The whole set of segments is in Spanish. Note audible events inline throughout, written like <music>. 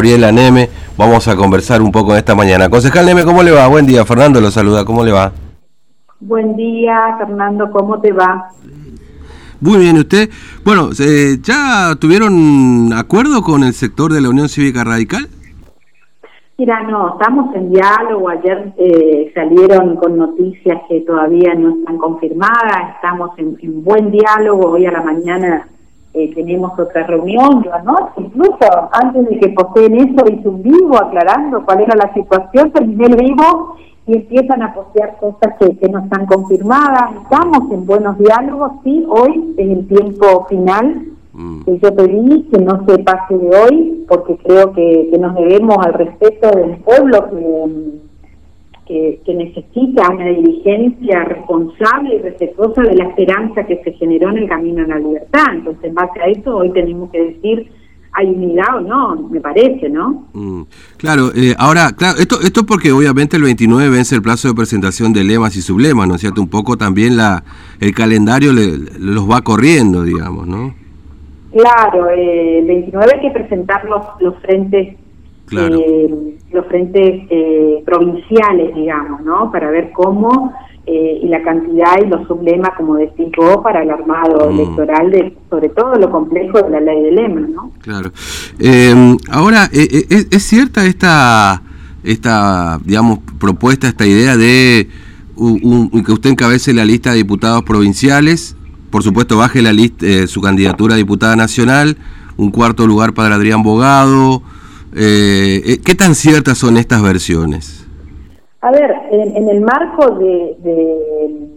Gabriela Neme, vamos a conversar un poco en esta mañana. Concejal Neme, ¿cómo le va? Buen día, Fernando lo saluda, ¿cómo le va? Buen día, Fernando, ¿cómo te va? Muy bien, ¿usted? Bueno, eh, ¿ya tuvieron acuerdo con el sector de la Unión Cívica Radical? Mira, no, estamos en diálogo. Ayer eh, salieron con noticias que todavía no están confirmadas. Estamos en, en buen diálogo. Hoy a la mañana eh, tenemos otra reunión, yo anoche, incluso antes de que poseen eso, hice un vivo aclarando cuál era la situación, terminé el vivo y empiezan a postear cosas que, que no están confirmadas. Estamos en buenos diálogos, sí, hoy es el tiempo final mm. que yo pedí que no se pase de hoy, porque creo que, que nos debemos al respeto del pueblo que que, necesita una dirigencia responsable y respetuosa de la esperanza que se generó en el camino a la libertad. Entonces, en base a eso, hoy tenemos que decir hay unidad o no, me parece, ¿no? Mm, claro, eh, ahora, claro, esto, esto porque obviamente el 29 vence el plazo de presentación de lemas y sublemas, ¿no es cierto? Un poco también la el calendario los va corriendo, digamos, ¿no? Claro, eh, el 29 hay que presentar los, los frentes eh, los frentes eh, provinciales, digamos, ¿no? Para ver cómo eh, y la cantidad y los sublemas, como decís vos, para el armado mm. electoral, de, sobre todo lo complejo de la ley de lema, ¿no? Claro. Em, ahora, ¿es, cierta esta, esta, digamos, propuesta, esta idea de que usted encabece la lista de diputados provinciales? Por supuesto, baje la lista, su candidatura a diputada nacional, un cuarto lugar para Adrián Bogado, eh, eh, ¿Qué tan ciertas son estas versiones? A ver, en, el marco de, de,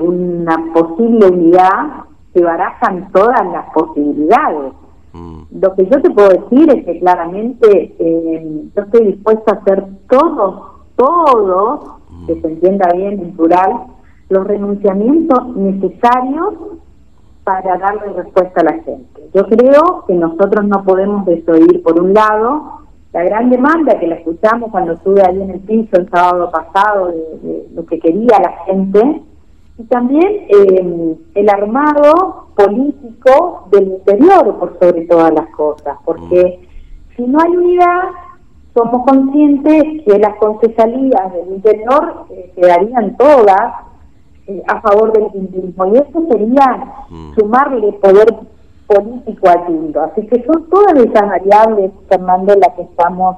una posible unidad se barajan todas las posibilidades. Mm. Lo que yo te puedo decir es que claramente eh, yo estoy dispuesta a hacer todos, todos, mm. que se entienda bien en plural, los renunciamientos necesarios para darle respuesta a la gente. Yo creo que nosotros no podemos desoír, por un lado, la gran demanda que la escuchamos cuando estuve ahí en el piso el sábado pasado de, lo que quería la gente, y también eh, el armado político del interior, por sobre todas las cosas, porque si no hay unidad, somos conscientes que las concesalías del interior eh, quedarían todas eh, a favor del individuo y eso sería mm. sumarle poder político al mundo. Así que son todas esas variables, Fernando, las que estamos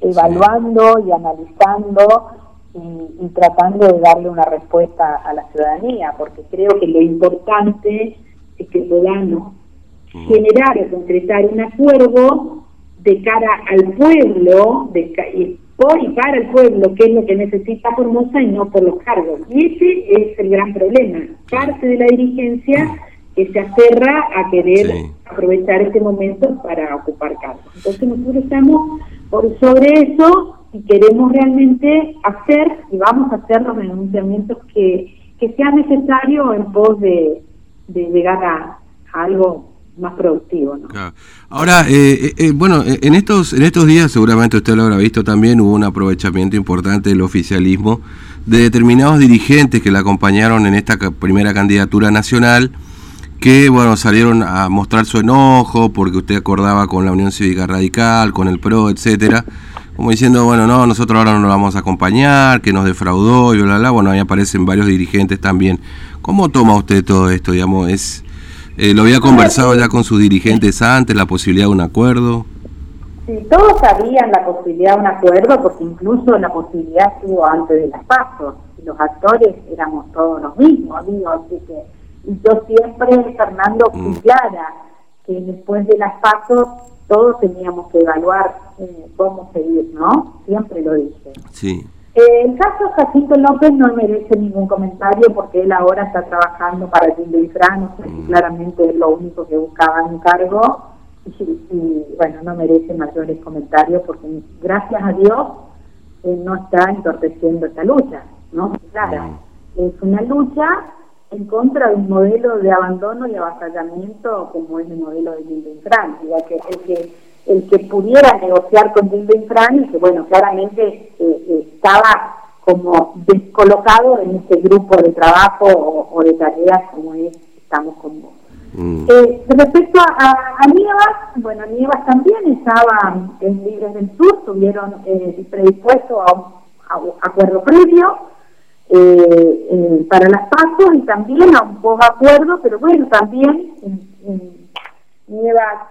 evaluando y analizando y, tratando de darle una respuesta a la ciudadanía, porque creo que lo importante es que podamos mm. generar o concretar un acuerdo de cara al pueblo, de, por y para el pueblo, que es lo que necesita Formosa y no por los cargos. Y ese es el gran problema. Parte de la dirigencia que se aferra a querer aprovechar este momento para ocupar cargos. Entonces nosotros estamos por sobre eso y queremos realmente hacer y vamos a hacer los renunciamientos que, que sea necesario en pos de, llegar a algo más productivo. ¿no? Ahora, eh, eh, eh, bueno, en estos, en estos días seguramente usted lo habrá visto también, hubo un aprovechamiento importante del oficialismo de determinados dirigentes que la acompañaron en esta primera candidatura nacional, que bueno, salieron a mostrar su enojo porque usted acordaba con la Unión Cívica Radical, con el PRO, etcétera, como diciendo, bueno, no, nosotros ahora no nos vamos a acompañar, que nos defraudó y bla, bla, bueno, ahí aparecen varios dirigentes también. ¿Cómo toma usted todo esto, digamos? ¿Es, eh, ¿Lo había conversado ya con sus dirigentes antes, la posibilidad de un acuerdo? Sí, todos sabían la posibilidad de un acuerdo, porque incluso la posibilidad estuvo antes de las pasos. Los actores éramos todos los mismos, digo, así que y yo siempre, Fernando, mm. clara que después de las pasos todos teníamos que evaluar eh, cómo seguir, ¿no? Siempre lo dije. Sí. El caso Jacinto López no merece ningún comentario porque él ahora está trabajando para Gildo y Fran, mm. claramente es lo único que buscaba en cargo y, bueno, no merece mayores comentarios porque gracias a Dios no está entorpeciendo esta lucha, ¿no? Claro, mm. es una lucha en contra de un modelo de abandono y avasallamiento como es el modelo de Gildo y Fran, ya que el que el que pudiera negociar con Gildo Infran y que, bueno, claramente eh, eh, estaba como descolocado en ese grupo de trabajo o, de tareas como es, estamos como Mm. Eh, respecto a, a, Nievas, bueno, Nievas también estaba en Libres del Sur, estuvieron eh, predispuestos a un acuerdo previo eh, para las pasos y también a un poco acuerdo, pero bueno, también Nievas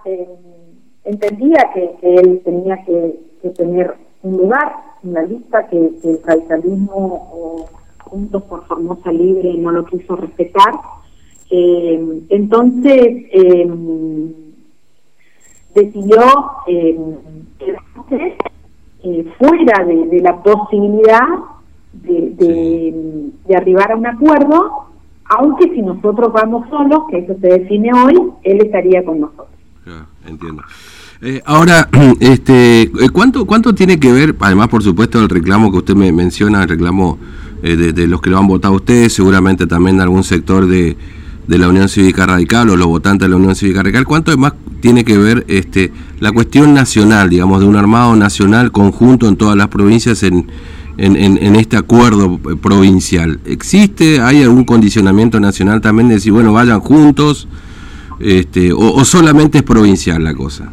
entendía que, él tenía que, tener un lugar en la lista que, el radicalismo Juntos por Formosa Libre no lo quiso respetar. Eh, entonces, eh, decidió eh, eh, fuera de, la posibilidad de, de, arribar a un acuerdo, aunque si nosotros vamos solos, que eso se define hoy, él estaría con nosotros. Entiendo. Eh, ahora, <clears throat> este, ¿cuánto, ¿cuánto tiene que ver, además por supuesto del reclamo que usted me menciona, el reclamo de, de, los que lo han votado ustedes, seguramente también de algún sector de, de la Unión Cívica Radical o los votantes de la Unión Cívica Radical, ¿cuánto más tiene que ver este, la cuestión nacional, digamos, de un armado nacional conjunto en todas las provincias en, en, este acuerdo provincial? ¿Existe, hay algún condicionamiento nacional también de decir, bueno, vayan juntos, este, o, solamente es provincial la cosa?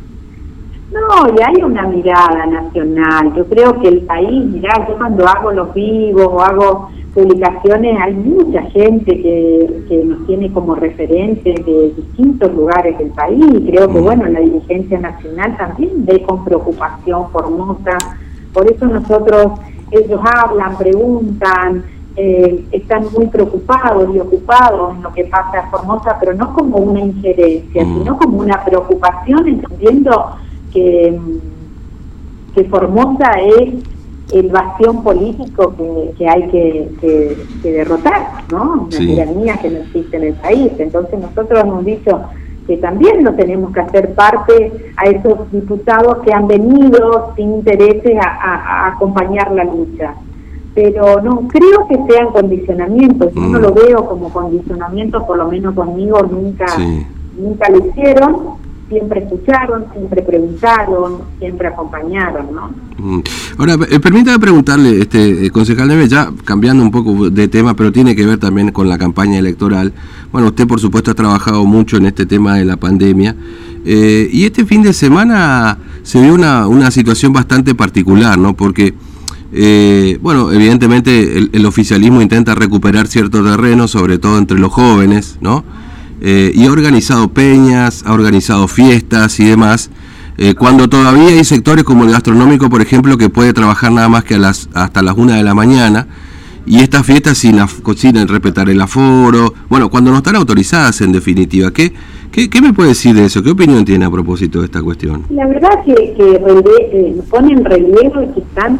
No, y hay una mirada nacional. Yo creo que el país, mirá, yo cuando hago los vivos o hago publicaciones hay mucha gente que, que nos tiene como referentes de distintos lugares del país y creo que bueno la dirigencia nacional también ve con preocupación Formosa por eso nosotros ellos hablan preguntan eh, están muy preocupados y ocupados en lo que pasa en Formosa pero no como una injerencia mm. sino como una preocupación entendiendo que que Formosa es el bastión político que, hay que, derrotar, ¿no? Una tiranía que no existe en el país. Entonces nosotros hemos dicho que también no tenemos que hacer parte a esos diputados que han venido sin intereses a, acompañar la lucha. Pero no creo que sean condicionamientos. Yo no mm. lo veo como condicionamientos, por lo menos conmigo nunca, nunca lo hicieron siempre escucharon, siempre preguntaron, siempre acompañaron, ¿no? Mm. Ahora, eh, permítame preguntarle, este eh, concejal Neves, ya cambiando un poco de tema, pero tiene que ver también con la campaña electoral. Bueno, usted por supuesto ha trabajado mucho en este tema de la pandemia, eh, y este fin de semana se vio una, una situación bastante particular, ¿no? Porque... bueno, evidentemente el, oficialismo intenta recuperar cierto terreno, sobre todo entre los jóvenes, ¿no? Eh, y ha organizado peñas, ha organizado fiestas y demás, eh, cuando todavía hay sectores como el gastronómico, por ejemplo, que puede trabajar nada más que a las, hasta las una de la mañana, y estas fiestas sin, la, sin respetar el aforo, bueno, cuando no están autorizadas en definitiva, ¿qué, qué, me puede decir de eso? ¿Qué opinión tiene a propósito de esta cuestión? La verdad que, que eh, ponen relieve que están,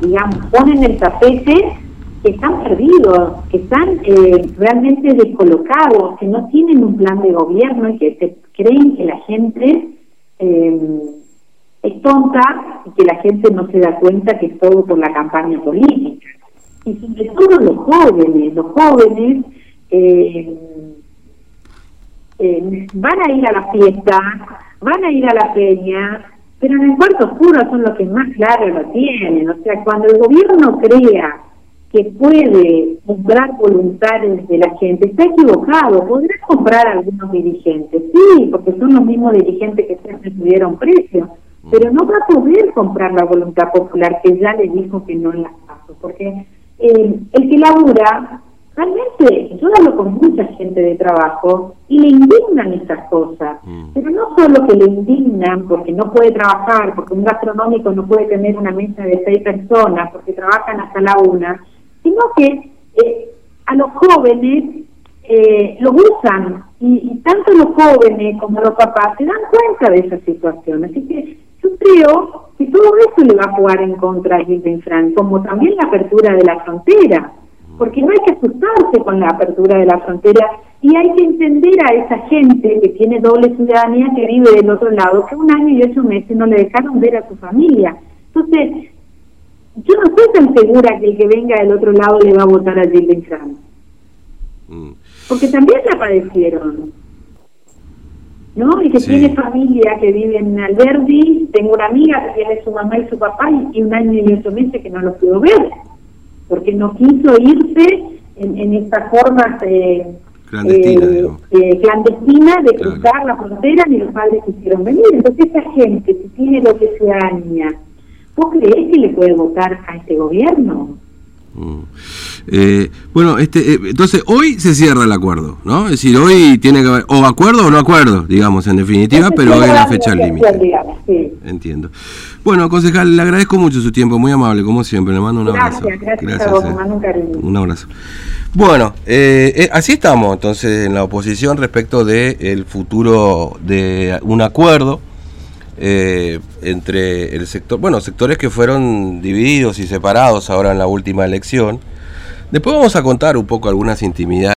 digamos, ponen el tapete que están perdidos, que están eh, realmente descolocados, que no tienen un plan de gobierno y que creen que la gente eh, es tonta y que la gente no se da cuenta que es todo por la campaña política. Y sobre todo los jóvenes, los jóvenes eh, van a ir a la fiesta, van a ir a la peña, pero en el cuarto oscuro son los que más claro lo tienen. O sea, cuando el gobierno crea que puede comprar voluntarios de la gente está equivocado. Podrá comprar algunos dirigentes, sí, porque son los mismos dirigentes que siempre tuvieron precio, pero no va a poder comprar la voluntad popular que ya le dijo que no las pasos, porque eh, el que labura, realmente yo hablo con mucha gente de trabajo y le indignan estas cosas, mm. pero no solo que le indignan porque no puede trabajar, porque un gastronómico no puede tener una mesa de seis personas, porque trabajan hasta la una, sino que eh, a los jóvenes eh, lo usan y, tanto los jóvenes como los papás se dan cuenta de esa situación. Así que yo creo que todo eso le va a jugar en contra a Gilden Frank, como también la apertura de la frontera, porque no hay que asustarse con la apertura de la frontera y hay que entender a esa gente que tiene doble ciudadanía que vive del otro lado, que un año y ocho meses no le dejaron ver a su familia. Entonces, yo no estoy tan segura que el que venga del otro lado le va a votar a Jill mm. Porque también la padecieron. ¿No? Y que tiene familia que vive en Alberdi. Tengo una amiga que tiene su mamá y su papá y, un año y ocho meses que no los puedo ver. Porque no quiso irse en, en estas formas clandestina, eh, clandestina de cruzar la frontera ni los padres quisieron venir. Entonces esa gente, si tiene lo que se aña, ¿vos creés que le puede votar a este gobierno? Mm. Eh, bueno, este, eh, entonces hoy se cierra el acuerdo, ¿no? Es decir, hoy tiene que haber o acuerdo o no acuerdo, digamos, en definitiva, pero es la fecha límite. Entiendo. Bueno, concejal, le agradezco mucho su tiempo, muy amable, como siempre. Le mando un abrazo. Gracias, gracias, a vos, un, cariño. un abrazo. Bueno, eh, así estamos entonces en la oposición respecto del el futuro de un acuerdo eh, entre el sector, bueno, sectores que fueron divididos y separados ahora en la última elección. Después vamos a contar un poco algunas intimidades.